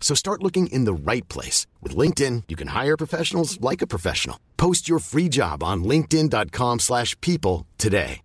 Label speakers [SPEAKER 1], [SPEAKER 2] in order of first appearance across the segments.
[SPEAKER 1] So start looking in the right place. With LinkedIn, you can hire professionals like a professional. Post your free job on linkedin.com slash people today.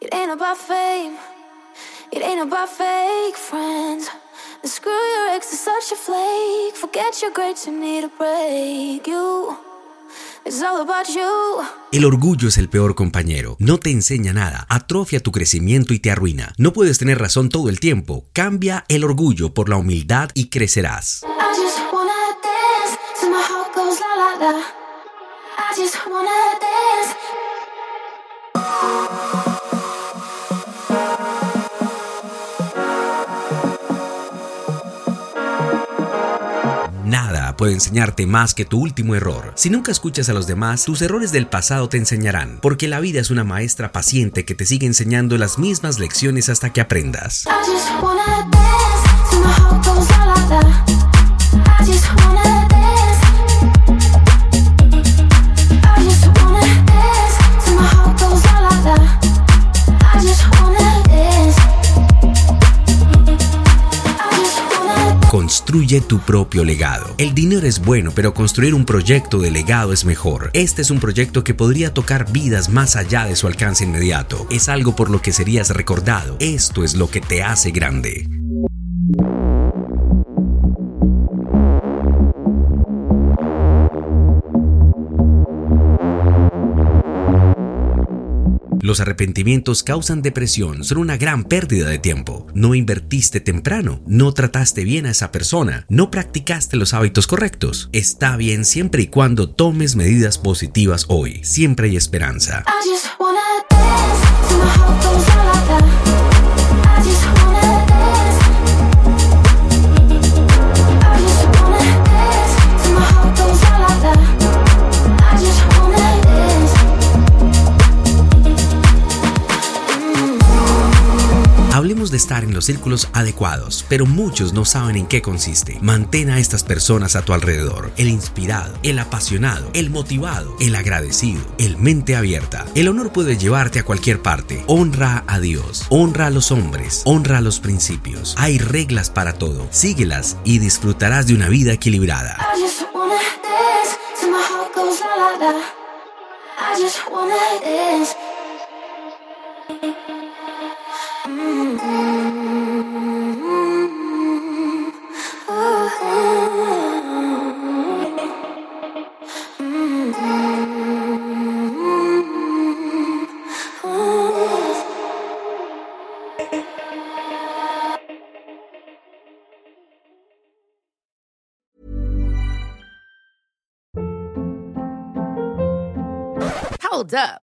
[SPEAKER 2] It ain't about fame. It ain't about fake friends. And screw your ex, is such a flake. Forget your greats you need a break. You...
[SPEAKER 3] El orgullo es el peor compañero. No te enseña nada, atrofia tu crecimiento y te arruina. No puedes tener razón todo el tiempo. Cambia el orgullo por la humildad y crecerás.
[SPEAKER 2] I just wanna dance
[SPEAKER 3] puede enseñarte más que tu último error. Si nunca escuchas a los demás, tus errores del pasado te enseñarán, porque la vida es una maestra paciente que te sigue enseñando las mismas lecciones hasta que aprendas. Construye tu propio legado. El dinero es bueno, pero construir un proyecto de legado es mejor. Este es un proyecto que podría tocar vidas más allá de su alcance inmediato. Es algo por lo que serías recordado. Esto es lo que te hace grande. Los arrepentimientos causan depresión, son una gran pérdida de tiempo. No invertiste temprano, no trataste bien a esa persona, no practicaste los hábitos correctos. Está bien siempre y cuando tomes medidas positivas hoy. Siempre hay esperanza. De estar en los círculos adecuados, pero muchos no saben en qué consiste. Mantén a estas personas a tu alrededor. El inspirado, el apasionado, el motivado, el agradecido, el mente abierta. El honor puede llevarte a cualquier parte. Honra a Dios, honra a los hombres, honra a los principios. Hay reglas para todo. Síguelas y disfrutarás de una vida equilibrada.
[SPEAKER 4] Hold up.